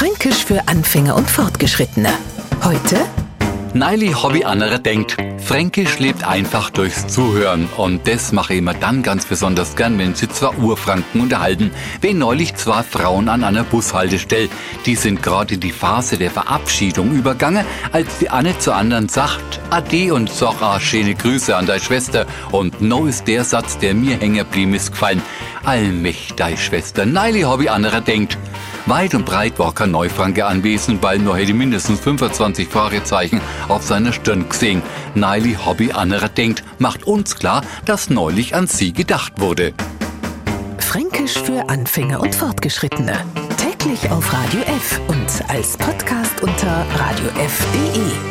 Fränkisch für Anfänger und Fortgeschrittene. Heute Neili Hobby anderer denkt. Fränkisch lebt einfach durchs Zuhören und das mache ich immer dann ganz besonders gern, wenn sie zwei Urfranken unterhalten. Wie neulich zwei Frauen an einer Bushaltestelle. Die sind gerade die Phase der Verabschiedung übergangen, als die eine zur anderen sagt, Ade und sag schöne Grüße an deine Schwester. Und no ist der Satz, der mir hängen geblieben ist, gefallen. Allmächtig, Schwester, Neili Hobby anderer denkt. Weit und breit war kein Neufranke anwesend, weil nur hätte mindestens 25 Fragezeichen auf seiner Stirn gesehen. Neili Hobby anderer denkt, macht uns klar, dass neulich an sie gedacht wurde. Fränkisch für Anfänger und Fortgeschrittene. Täglich auf Radio F und als Podcast unter radiof.de.